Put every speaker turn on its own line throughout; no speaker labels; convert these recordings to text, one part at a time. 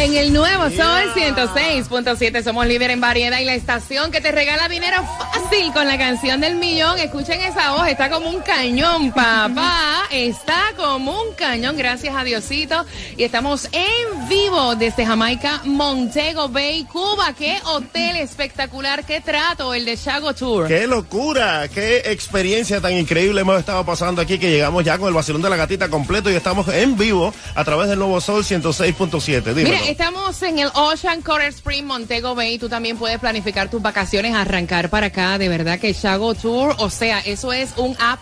En el nuevo Sol 106.7 somos líder en variedad y la estación que te regala dinero fácil con la canción del millón. Escuchen esa voz, está como un cañón, papá. Está como un cañón, gracias a Diosito. Y estamos en vivo desde Jamaica, Montego Bay, Cuba. Qué hotel espectacular, qué trato el de Chago Tour.
¡Qué locura! ¡Qué experiencia tan increíble hemos estado pasando aquí que llegamos ya con el vacilón de la gatita completo y estamos en vivo a través del Nuevo Sol 106.7. Dímelo.
Mira, estamos en el Ocean Coral Spring Montego Bay. Tú también puedes planificar tus vacaciones, arrancar para acá. De verdad que Chago Tour, o sea, eso es un A+.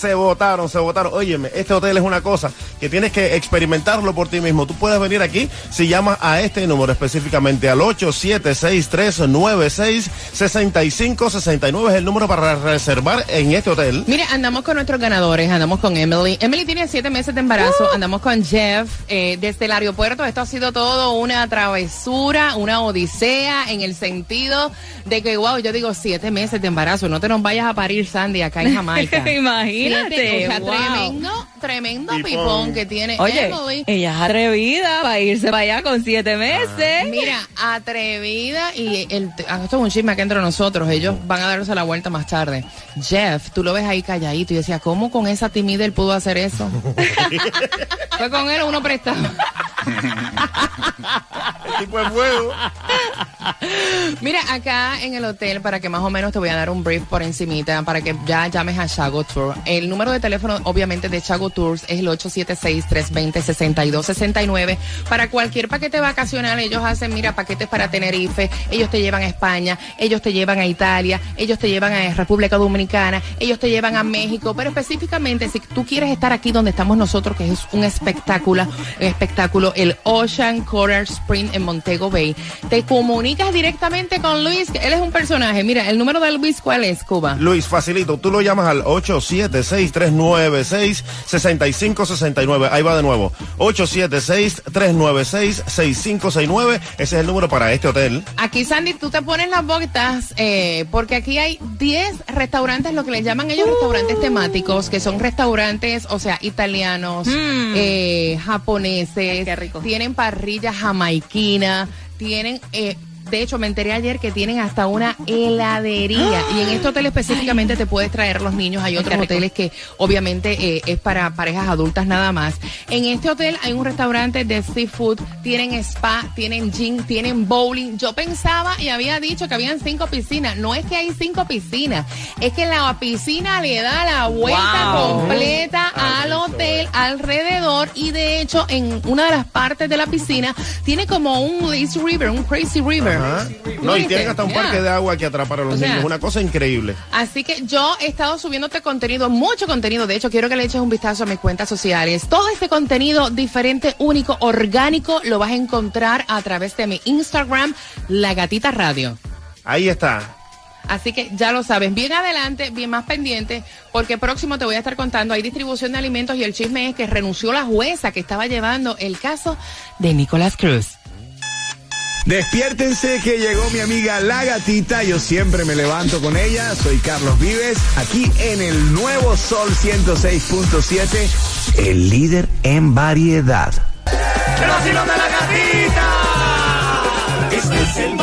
Se votaron, se votaron. Óyeme, este hotel es una cosa que tienes que experimentarlo por ti mismo. Tú puedes venir aquí si llamas a este número específicamente al 8763966569 es el número para reservar en este hotel.
Mire, andamos con nuestros ganadores, andamos con Emily. Emily tiene siete meses de embarazo, andamos con Jeff eh, desde el aeropuerto. Esto ha sido todo una travesura, una odisea en el sentido de que, wow, yo digo siete meses de embarazo. No te nos vayas a parir, Sandy, acá en Jamaica.
Imagínate.
Siete, o sea,
wow.
tremendo, tremendo
Pipón.
pipón que tiene
Oye,
Emily.
ella es atrevida para irse para allá con siete meses.
Mira, atrevida y el, ah, esto es un chisme acá entre nosotros. Ellos van a darse la vuelta más tarde. Jeff, tú lo ves ahí calladito y decía, ¿cómo con esa timidez él pudo hacer eso? Fue con él uno prestado.
Tipo de fuego.
Mira, acá en el hotel, para que más o menos te voy a dar un brief por encimita, para que ya llames a Chago Tour. El número de teléfono, obviamente, de Chago Tours es el 876-320-6269. Para cualquier paquete vacacional, ellos hacen, mira, paquetes para Tenerife, ellos te llevan a España, ellos te llevan a Italia, ellos te llevan a República Dominicana, ellos te llevan a México, pero específicamente, si tú quieres estar aquí donde estamos nosotros, que es un espectáculo, un espectáculo, el Ocean Coral Spring en Montego Bay, te comunicas directamente con Luis, que él es un personaje. Mira, el número de Luis, ¿cuál es, Cuba?
Luis, facilito, tú lo llamas al 876-396-6569. Ahí va de nuevo. 876-396-6569. Ese es el número para este hotel.
Aquí, Sandy, tú te pones las botas eh, porque aquí hay 10 restaurantes, lo que le llaman ellos restaurantes temáticos, que son restaurantes, o sea, italianos, eh, japoneses.
Qué
Tienen parrilla jamaiquina, tienen... Eh, de hecho, me enteré ayer que tienen hasta una heladería. Y en este hotel específicamente te puedes traer los niños. Hay otros hoteles que obviamente eh, es para parejas adultas nada más. En este hotel hay un restaurante de seafood, tienen spa, tienen gym, tienen bowling. Yo pensaba y había dicho que habían cinco piscinas. No es que hay cinco piscinas, es que la piscina le da la vuelta
Wow.
completa al hotel alrededor y de hecho en una de las partes de la piscina tiene como un lazy river, un crazy river.
Ajá. No, y tienen hasta un
Yeah.
parque de agua que atrapar a los
O sea,
niños. Una cosa increíble.
Así que yo he estado subiéndote contenido, mucho contenido. De hecho, quiero que le eches un vistazo a mis cuentas sociales. Todo este contenido diferente, único, orgánico, lo vas a encontrar a través de mi Instagram, La Gatita Radio.
Ahí está.
Así que ya lo sabes, bien adelante, bien más pendiente, porque próximo te voy a estar contando, hay distribución de alimentos y el chisme es que renunció la jueza que estaba llevando el caso de Nicolás Cruz.
Despiértense que llegó mi amiga La Gatita. Yo siempre me levanto con ella. Soy Carlos Vives, aquí en el nuevo Sol 106.7, el líder en variedad.
El vacilón de la gatita. Este es el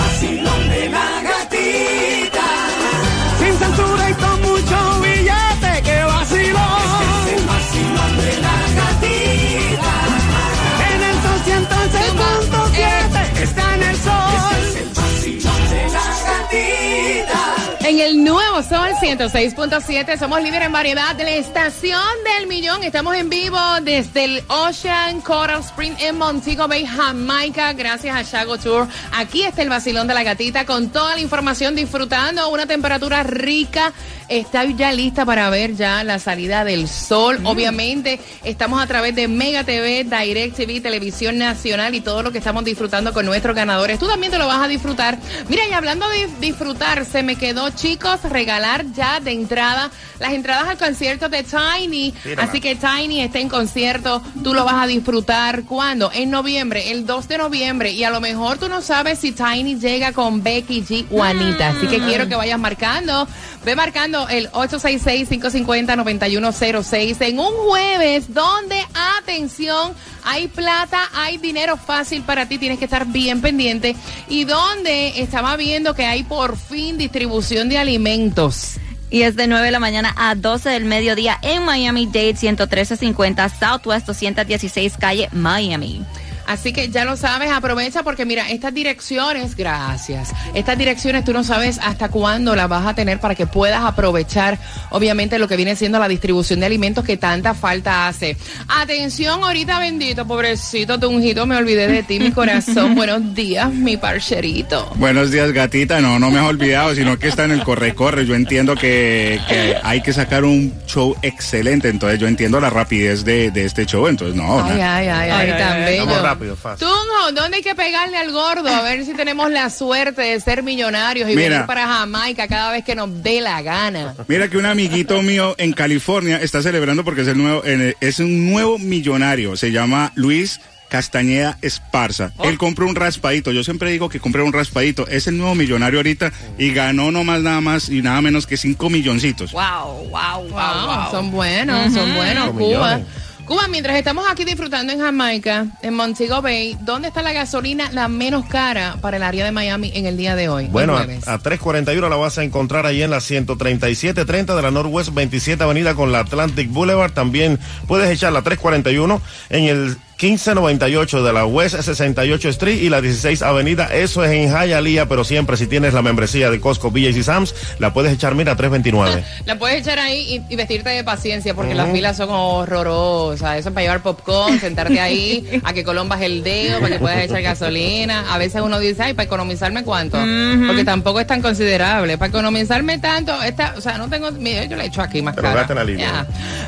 en el sol. Este es el vacilón de la gatita.
En el nuevo Sol 106.7, somos líderes en variedad de la estación del millón. Estamos en vivo desde el Ocean Coral Spring en Montego Bay, Jamaica, gracias a Shago Tour. Aquí está el vacilón de la gatita con toda la información, disfrutando una temperatura rica. Está ya lista para ver ya la salida del sol. Obviamente, estamos a través de Mega TV, Direct TV, Televisión Nacional y todo lo que estamos disfrutando con nuestros ganadores. Tú también te lo vas a disfrutar. Mira, y hablando de disfrutar, se me quedó, chicos, regalar ya de entrada las entradas al concierto de Tiny. Así que Tiny está en concierto. Tú lo vas a disfrutar. ¿Cuándo? En noviembre, el 2 de noviembre. Y a lo mejor tú no sabes si Tiny llega con Becky G o Anita. Así que quiero que vayas marcando. Ve marcando el 866-550-9106 en un jueves donde, atención, hay plata, hay dinero fácil para ti. Tienes que estar bien pendiente. Y donde estaba viendo que hay por fin distribución de alimentos.
Y es de 9 de la mañana a 12 del mediodía en Miami Dade 11350 Southwest 216 calle Miami.
Así que ya lo sabes, aprovecha porque mira, estas direcciones, gracias. Estas direcciones tú no sabes hasta cuándo las vas a tener para que puedas aprovechar, obviamente, lo que viene siendo la distribución de alimentos que tanta falta hace. Atención, ahorita bendito, pobrecito Tunjito, me olvidé de ti, mi corazón. Buenos días, mi parcherito.
Buenos días, gatita. No, no me has olvidado, sino que está en el corre-corre. Yo entiendo que, que hay que sacar un show excelente, entonces yo entiendo la rapidez de, de este show, entonces no.
Ay, ay, ay, ay, tan bello.
Rápido, fácil.
Tunjo, ¿dónde hay que pegarle al gordo? A ver si tenemos la suerte de ser millonarios y
Mira.
venir para Jamaica cada vez que nos dé la gana.
Mira que un amiguito mío en California está celebrando porque es el nuevo, es un nuevo millonario. Se llama Luis Castañeda Esparza. Él compró un raspadito. Yo siempre digo que compré un raspadito. Es el nuevo millonario ahorita y ganó no más nada más y nada menos que 5 milloncitos.
Wow, wow, wow,
Wow, Son buenos, son buenos. Cuba.
millones.
Cuba, mientras estamos aquí disfrutando en Jamaica, en Montego Bay, ¿dónde está la gasolina la menos cara para el área de Miami en el día de hoy?
Bueno, a, a 341 la vas a encontrar ahí en la 13730 de la Northwest 27 Avenida con la Atlantic Boulevard. También puedes echar la 341 en el 1598 de la West 68 Street y la 16 Avenida. Eso es en Hialeah, pero siempre si tienes la membresía de Costco, BJ's y Sam's, la puedes echar, mira, a 329.
La puedes echar ahí y, y vestirte de paciencia porque las filas son horrorosas. Eso es para llevar popcorn, sentarte ahí, a que colombas el dedo, para que puedas echar gasolina. A veces uno dice, ay, para economizarme cuánto. Porque tampoco es tan considerable. Para economizarme tanto, esta, o sea, no tengo, mira, yo le echo aquí más
Pero
cara.
la línea.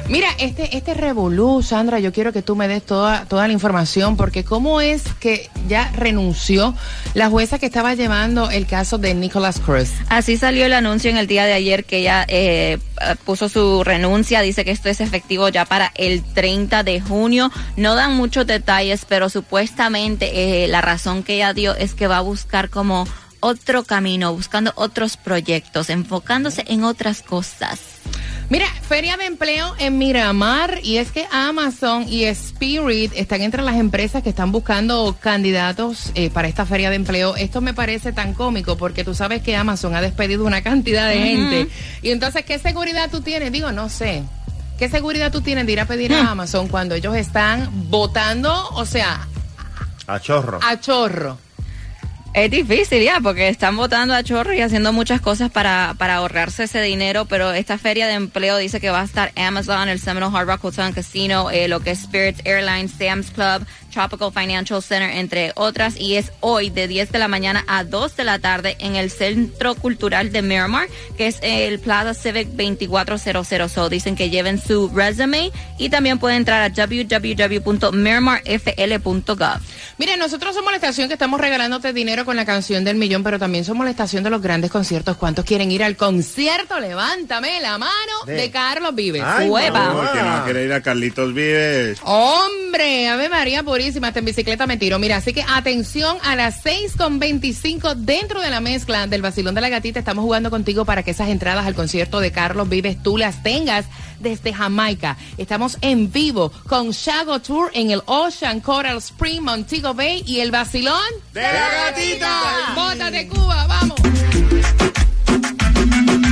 Mira, este, este revolú, Sandra, yo quiero que tú me des toda, toda la información, porque cómo es que ya renunció la jueza que estaba llevando el caso de Nicholas Cruz.
Así salió el anuncio en el día de ayer que ella eh, puso su renuncia. Dice que esto es efectivo ya para el 30 de junio. No dan muchos detalles, pero supuestamente eh, la razón que ella dio es que va a buscar como otro camino, buscando otros proyectos, enfocándose en otras cosas.
Mira, feria de empleo en Miramar y es que Amazon y Spirit están entre las empresas que están buscando candidatos eh, para esta feria de empleo. Esto me parece tan cómico porque tú sabes que Amazon ha despedido una cantidad de gente. Y entonces, ¿qué seguridad tú tienes? Digo, no sé. ¿Qué seguridad tú tienes de ir a pedir a Amazon cuando ellos están votando, o sea,
A chorro.
a chorro?
Es difícil ya, porque están votando a chorro y haciendo muchas cosas para, para ahorrarse ese dinero, pero esta feria de empleo dice que va a estar Amazon, el Seminole Hard Rock Hotel and Casino, eh, lo que es Spirit Airlines, Sam's Club, Tropical Financial Center, entre otras, y es hoy de 10 de la mañana a 2 de la tarde en el Centro Cultural de Miramar, que es el Plaza Civic 2400. So, dicen que lleven su resume y también pueden entrar a www.miramarfl.gov.
Mire, nosotros somos la estación que estamos regalándote dinero con la canción del millón, pero también somos la estación de los grandes conciertos. ¿Cuántos quieren ir al concierto? Levántame la mano de,
De-
Carlos Vives. Hueva.
que no ir a Carlitos Vives.
Hombre, Ave María Purísima, hasta en bicicleta me tiro. Mira, así que atención a las 6 con 25 dentro de la mezcla del Vacilón de la Gatita. Estamos jugando contigo para que esas entradas al concierto de Carlos Vives tú las tengas desde Jamaica. Estamos en vivo con Shago Tour en el Ocean Coral Spring, Montego Bay y el Vacilón
¡De la gatita!
¡Bota de Cuba! ¡Vamos!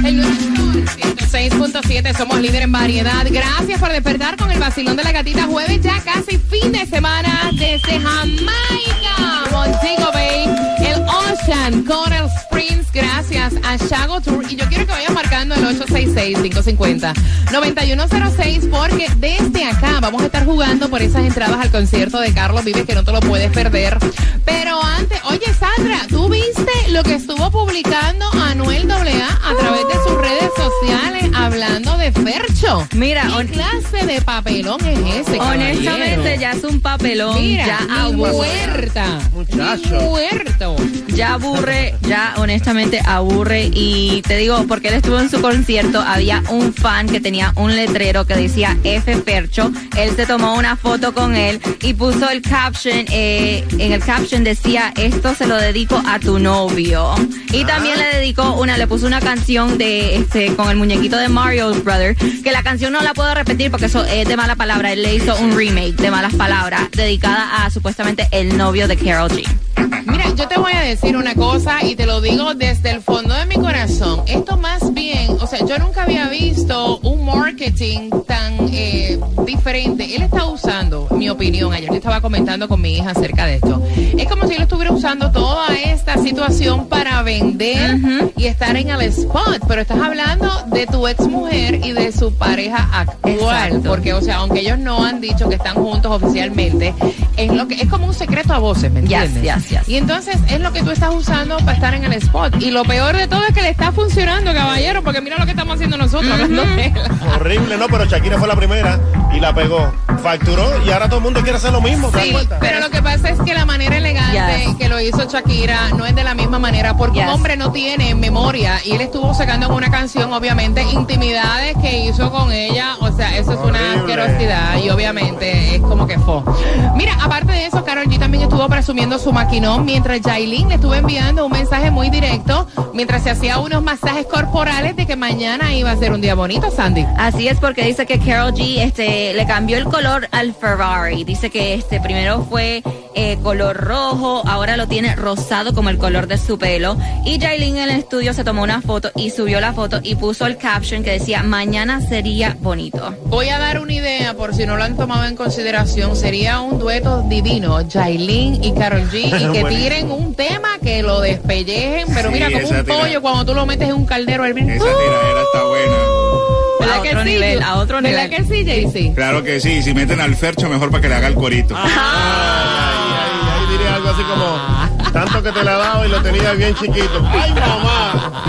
El nuevo Sol 106.7, somos líder en variedad. Gracias por despertar con el vacilón de la gatita jueves, ya casi fin de semana desde Jamaica, Montego Bay, el Ocean Coral Springs. Gracias a Shago Tour y yo quiero que vayan el 866-550-9106 porque desde acá vamos a estar jugando por esas entradas al concierto de Carlos Vives que no te lo puedes perder. Pero antes, oye Sandra, ¿tú viste lo que estuvo publicando Anuel AA a través de sus redes sociales hablando de Fercho?
Mira,
¿qué
on-
clase de papelón es ese?
Honestamente,
caballero?
ya es un papelón.
Mira,
ya
muerta.
Muchacho.
Muerto.
Ya aburre, ya honestamente aburre. Y te digo, porque él estuvo en su concierto, había un fan que tenía un letrero que decía F Percho. Él se tomó una foto con él y puso el caption. eh, en el caption decía: Esto se lo dedico a tu novio. Y también le dedicó una, le puso una canción de este con el muñequito de Mario Brother. Que la canción no la puedo repetir porque eso es de mala palabra. Él le hizo un remake de malas palabras dedicada a supuestamente el novio de Carol G.
Mira, yo te voy a decir una cosa y te lo digo desde el fondo de mi corazón. Esto más bien, o sea, yo nunca había visto un marketing tan eh, diferente. Él está usando, mi opinión, ayer yo estaba comentando con mi hija acerca de esto. Es como si él estuviera usando toda esta situación para vender y estar en el spot, pero estás hablando de tu ex mujer y de su pareja actual,
Exacto.
porque, o sea, aunque ellos no han dicho que están juntos oficialmente, es lo que es como un secreto a voces, ¿me entiendes?
yes, yes.
Y entonces es lo que tú estás usando para estar en el spot. Y lo peor de todo es que le está funcionando, caballero, porque mira lo que estamos haciendo nosotros, hablando de él.
Horrible, no, pero Shakira fue la primera y la pegó. Facturó y ahora todo el mundo quiere hacer lo mismo. ¿te das
Sí,
cuenta?
pero lo que pasa es que la manera elegante
Yes.
que lo hizo Shakira no es de la misma manera, porque un
Yes.
hombre no tiene memoria y él estuvo sacando en una canción, obviamente, intimidades que hizo con ella. O sea, eso es una asquerosidad y obviamente es como que fue. Mira, aparte de eso, Carol G también estuvo presumiendo su maquinón mientras Jailin le estuvo enviando un mensaje muy directo mientras se hacía unos masajes corporales de que mañana iba a ser un día bonito, Sandy.
Así es porque dice que Carol G este, le cambió el color al Ferrari. Dice que este primero fue eh, color rojo, ahora lo tiene rosado como el color de su pelo. Y Jailin en el estudio se tomó una foto y subió la foto y puso el caption que decía mañana sería bonito.
Voy a dar una idea por si no lo han tomado en consideración. Sería un dueto divino, Jailin y Carol G, y que tiren un tema que lo despellejen, pero
Sí,
mira, como un
tira-
pollo cuando tú lo metes en un caldero al
Esa tiradera está buena.
¿Verdad
A
que
otro
sí?
nivel, a otro
¿Verdad
nivel.
que sí, Jaycee?
Claro que sí, si meten al Fercho mejor para que le haga el corito.
Ay, ay, ahí diré algo así como, que te la he dado y lo tenía bien chiquito. ¡Ay, mamá!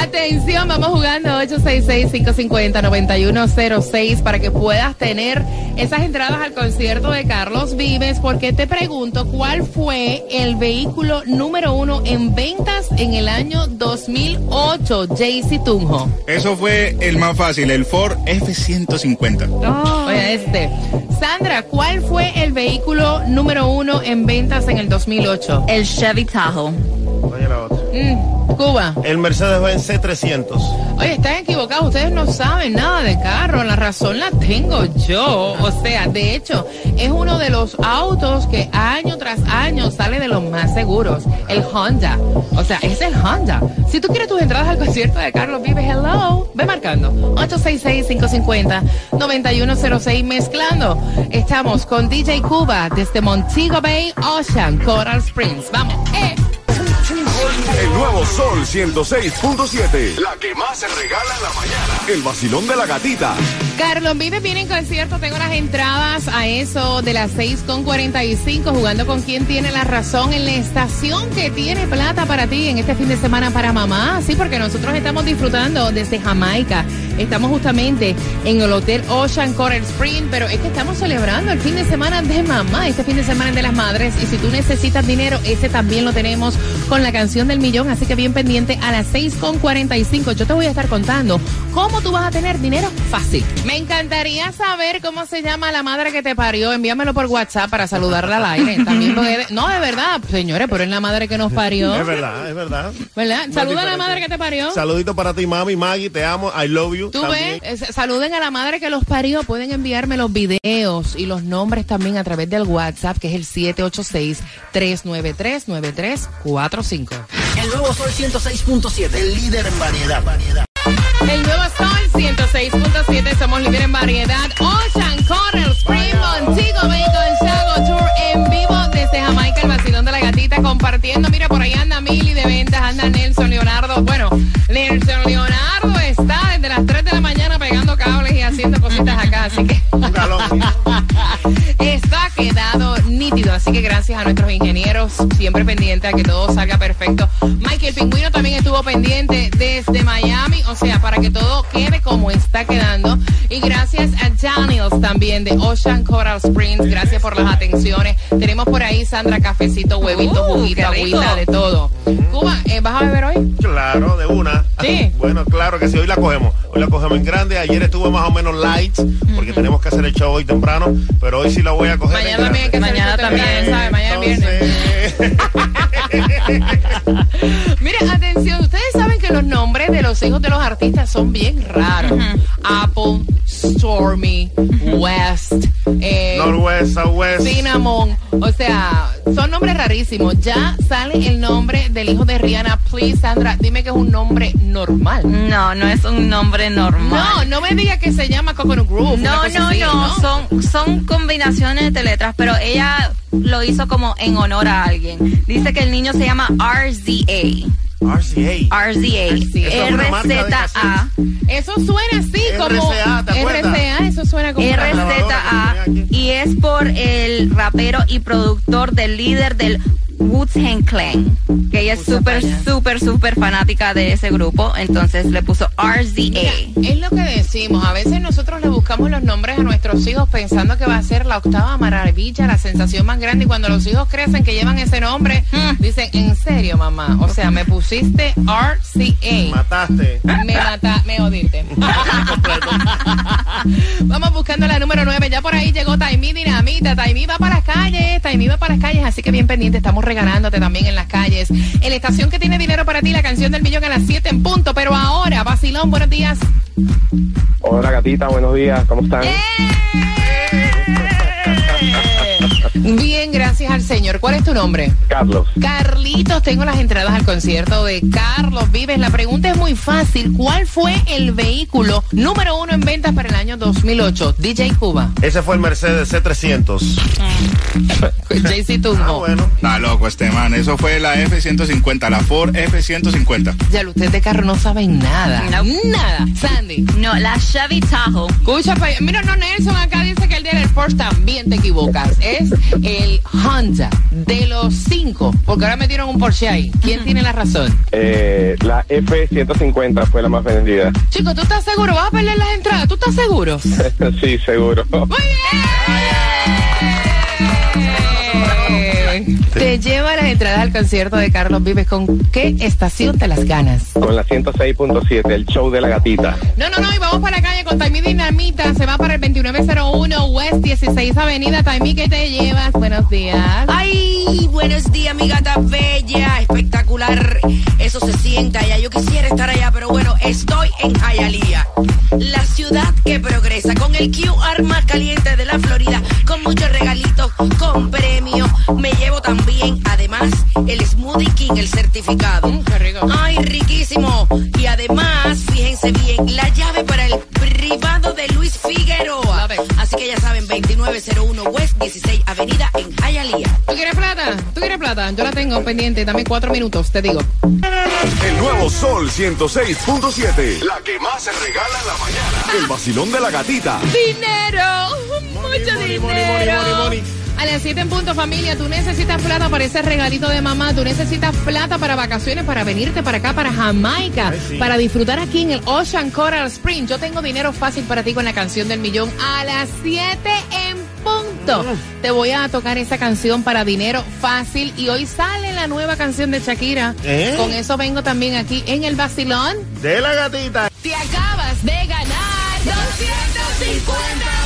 Atención, vamos jugando 866-550-9106 para que puedas tener esas entradas al concierto de Carlos Vives, porque te pregunto, ¿cuál fue el vehículo número uno en ventas en el año 2008, Jaycee Tunjo?
Eso fue el más fácil, el Ford F-150.
Oye, este. Sandra, ¿cuál fue el vehículo número uno en ventas en el 2008?
El Chevy Tahoe.
Mm, Cuba.
El Mercedes-Benz C300.
Oye, están equivocados, ustedes no saben nada de carro, la razón la tengo yo. O sea, de hecho, es uno de los autos que año tras año sale de los más seguros, el Honda. O sea, es el Honda. Si tú quieres tus entradas al concierto de Carlos Vives, hello, ve marcando. 866-550-9106 mezclando. Estamos con DJ Cuba desde Montego Bay, Ocean, Coral Springs. Vamos, eh.
El nuevo Sol 106.7. La que más se regala en la mañana. El vacilón de la gatita.
Carlos Vives viene en concierto, tengo las entradas a eso de las 6.45 jugando con quien tiene la razón en la estación que tiene plata para ti en este fin de semana para mamá. Sí, porque nosotros estamos disfrutando desde Jamaica. Estamos justamente en el Hotel Ocean Coral Spring, pero es que estamos celebrando el fin de semana de mamá, este fin de semana de las madres. Y si tú necesitas dinero, ese también lo tenemos con la canción del millón. Así que bien pendiente a las 6.45. Yo te voy a estar contando cómo tú vas a tener dinero fácil. Me encantaría saber cómo se llama la madre que te parió. Envíamelo por WhatsApp para saludarla al aire. También puede- No, de verdad, señores, pero es la madre que nos parió.
Es verdad, es verdad.
¿Verdad? Saluda a la madre que te parió.
Saludito para ti, mami, Maggie, te amo, I love you.
Tú
también.
ves, saluden a la madre que los parió. Pueden enviarme los videos y los nombres también a través del WhatsApp, que es el 786-393-9345.
El nuevo Sol 106.7, el líder en variedad. variedad.
El nuevo Sol 106.7, somos líder en variedad. Ocean Coral Spring Montego Bay con Shago Tour en vivo desde Jamaica, el vacilón de la gatita compartiendo. Mira, por ahí anda Mili de ventas, anda Nelson Leonardo. Bueno, así que está quedado nítido. Así que gracias a nuestros ingenieros, siempre pendiente a que todo salga perfecto. Michael Pingüino también estuvo pendiente desde Miami, o sea, para que todo quede como está quedando. Y gracias a Daniels también de Ocean Coral Springs. Gracias por las atenciones. Tenemos por ahí Sandra cafecito, huevito,
Uh,
juguito, agüita, de todo. Cuba, ¿eh, ¿vas a beber hoy?
Claro, de una.
Sí.
Bueno, claro que sí, hoy la cogemos. Hoy la cogemos en grande. Ayer estuvo más o menos light, porque tenemos que hacer el show hoy temprano, pero hoy sí la voy a coger
Mañana
en
también hay que
Mañana también.
¿sabes? Mañana es viernes. Mire, atención, ustedes saben que los nombres de los hijos de los artistas son bien raros. Apple, Stormy, West, eh,
Northwest, Southwest.
Cinnamon. O sea, son nombres rarísimos. Ya sale el nombre del hijo de Rihanna. Please, Sandra, dime que es un nombre normal.
No, no es un nombre
No,
normal.
no me diga que se llama Coconut Groove.
No, no,
así,
no, son, son combinaciones de letras, pero ella lo hizo como en honor a alguien. Dice que el niño se llama RZA.
RCA. De
RZA.
Eso suena así como
RCA.
RCA, eso suena como
RZA y es por el rapero y productor del líder del Wu-Tang Clan, que ella es súper, súper, súper fanática de ese grupo, entonces le puso
Mira,
RZA.
es lo que decimos. A veces nosotros le buscamos los nombres a nuestros hijos pensando que va a ser la octava maravilla, la sensación más grande. Y cuando los hijos crecen que llevan ese nombre,
Mm.
dicen, ¿en serio, mamá? O sea, me pusiste RCA.
Mataste.
Me mata, me odiste. Vamos buscando la número 9. Ya por ahí llegó Taimí Dinamita. Taimí va para las calles. Taimí va para las calles. Así que bien pendiente. Estamos regalándote también en las calles. En la estación que tiene dinero para ti, la canción del millón a las 7 en punto. Pero ahora, Basilón, buenos días.
Hola gatita, buenos días, ¿cómo están?
Bien, gracias al Señor. ¿Cuál es tu nombre?
Carlos,
Carlitos, tengo las entradas al concierto de Carlos Vives. La pregunta es muy fácil. ¿Cuál fue el vehículo número uno en ventas para el año 2008? DJ Cuba.
Ese fue el Mercedes C300.
JC
Ah, bueno.
Está loco este man. Eso fue la F-150, la Ford F-150.
Ya, usted de carro no saben nada.
No.
Nada. Sandy.
No, la Chevy Tahoe.
Escucha, mira, no, Nelson, acá dice que el día del Porsche también te equivocas. Es el Honda de los cinco, porque ahora metieron un Porsche ahí. ¿Quién tiene la razón?
eh, la F-150 fue la más vendida.
Chico, ¿tú estás seguro? ¿Vas a perder las entradas? ¿Tú estás seguro?
sí, seguro.
¡Muy bien! Te lleva las entradas al concierto de Carlos Vives. ¿Con qué estación te las ganas?
Con la 106.7, el show de la gatita.
No, no, no, y vamos para la calle con Taimí Dinamita. Se va para el 2901 West 16 Avenida. Taimí, ¿qué te llevas? Buenos días.
Ay, buenos días, mi gata bella, espectacular. Eso se sienta allá. Yo quisiera estar allá, pero bueno, estoy en Hialeah, la ciudad que progresa con el QR más caliente de la Florida, con muchos regalitos, con premios. Me además, el Smoothie King, el certificado.
Mm, qué rico.
Ay, riquísimo. Y además, fíjense bien, la llave para el privado de Luis Figueroa. Así que ya saben, 2901 West 16 Avenida en Hialeah.
¿Tú quieres plata? ¿Tú quieres plata? Yo la tengo pendiente. Dame cuatro minutos, te digo.
El nuevo Sol 106.7. La que más se regala en la mañana. El vacilón de la gatita.
¡Dinero! ¡Mucho
money, money,
dinero!
money, money, money.
A las 7 en punto, familia, tú necesitas plata para ese regalito de mamá, tú necesitas plata para vacaciones, para venirte para acá, para Jamaica,
Ay, sí.
para disfrutar aquí en el Ocean Coral Spring. Yo tengo dinero fácil para ti con la canción del millón a las 7 en punto.
Mm.
Te voy a tocar esa canción para dinero fácil y hoy sale la nueva canción de Shakira.
¿Eh?
Con eso vengo también aquí en el vacilón.
De la gatita.
Te acabas de ganar 250